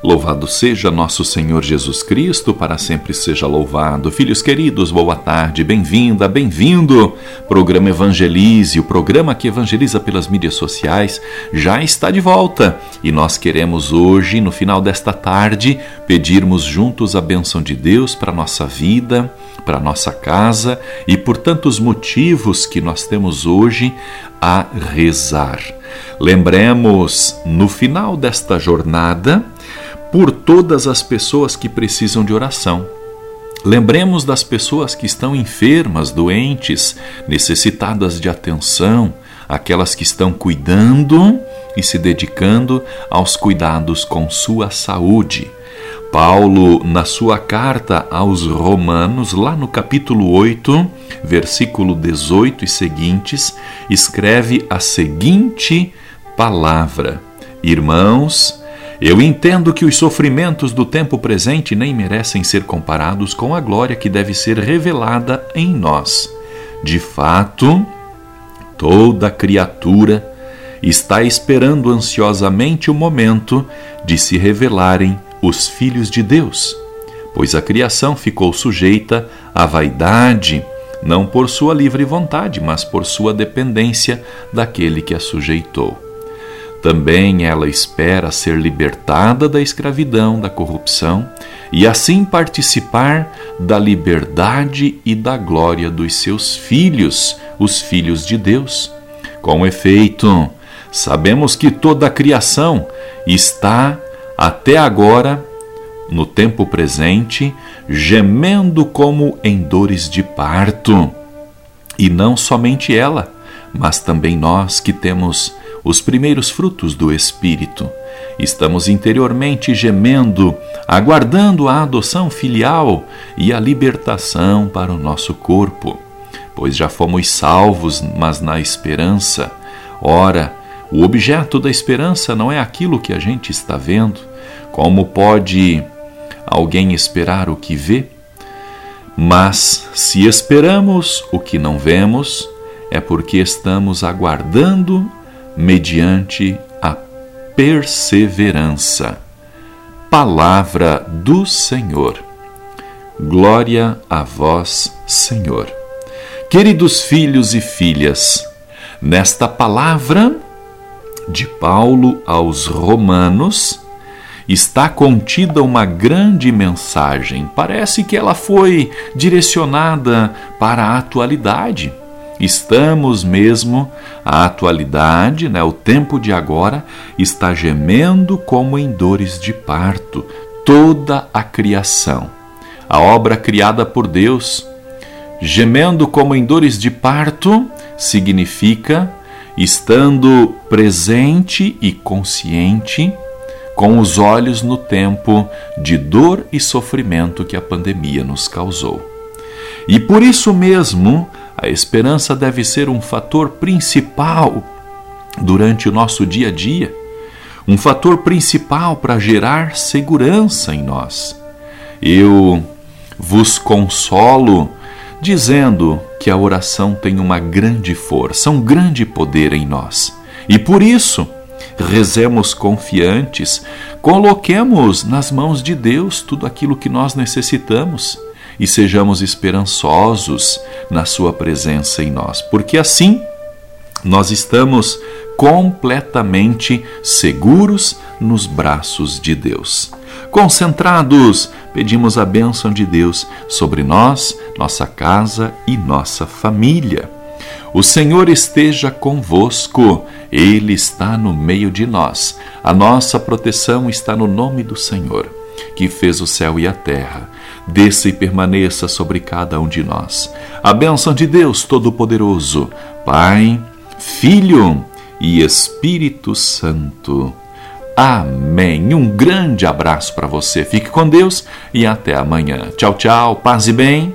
Louvado seja nosso Senhor Jesus Cristo, para sempre seja louvado. Filhos queridos, boa tarde, bem-vinda, bem-vindo. Programa Evangelize, o programa que evangeliza pelas mídias sociais, já está de volta. E nós queremos hoje, no final desta tarde, pedirmos juntos a bênção de Deus para nossa vida, para nossa casa e por tantos motivos que nós temos hoje a rezar. Lembremos, no final desta jornada, por todas as pessoas que precisam de oração. Lembremos das pessoas que estão enfermas, doentes, necessitadas de atenção, aquelas que estão cuidando e se dedicando aos cuidados com sua saúde. Paulo, na sua carta aos Romanos, lá no capítulo 8, versículo 18 e seguintes, escreve a seguinte palavra: Irmãos, eu entendo que os sofrimentos do tempo presente nem merecem ser comparados com a glória que deve ser revelada em nós. De fato, toda criatura está esperando ansiosamente o momento de se revelarem os filhos de Deus, pois a criação ficou sujeita à vaidade, não por sua livre vontade, mas por sua dependência daquele que a sujeitou. Também ela espera ser libertada da escravidão, da corrupção e assim participar da liberdade e da glória dos seus filhos, os filhos de Deus. Com efeito, sabemos que toda a criação está até agora, no tempo presente, gemendo como em dores de parto. E não somente ela, mas também nós que temos os primeiros frutos do Espírito. Estamos interiormente gemendo, aguardando a adoção filial e a libertação para o nosso corpo, pois já fomos salvos, mas na esperança. Ora, o objeto da esperança não é aquilo que a gente está vendo. Como pode alguém esperar o que vê? Mas se esperamos o que não vemos, é porque estamos aguardando mediante a perseverança. Palavra do Senhor. Glória a vós, Senhor. Queridos filhos e filhas, nesta palavra de Paulo aos Romanos, está contida uma grande mensagem. Parece que ela foi direcionada para a atualidade Estamos mesmo, a atualidade, né, o tempo de agora, está gemendo como em dores de parto, toda a criação. A obra criada por Deus, gemendo como em dores de parto, significa estando presente e consciente, com os olhos no tempo de dor e sofrimento que a pandemia nos causou. E por isso mesmo, a esperança deve ser um fator principal durante o nosso dia a dia, um fator principal para gerar segurança em nós. Eu vos consolo dizendo que a oração tem uma grande força, um grande poder em nós. E por isso, rezemos confiantes, coloquemos nas mãos de Deus tudo aquilo que nós necessitamos e sejamos esperançosos na Sua presença em nós, porque assim nós estamos completamente seguros nos braços de Deus. Concentrados, pedimos a bênção de Deus sobre nós, nossa casa e nossa família. O Senhor esteja convosco, Ele está no meio de nós. A nossa proteção está no nome do Senhor, que fez o céu e a terra desça e permaneça sobre cada um de nós. A bênção de Deus Todo-Poderoso, Pai, Filho e Espírito Santo. Amém. Um grande abraço para você. Fique com Deus e até amanhã. Tchau, tchau. Paz e bem.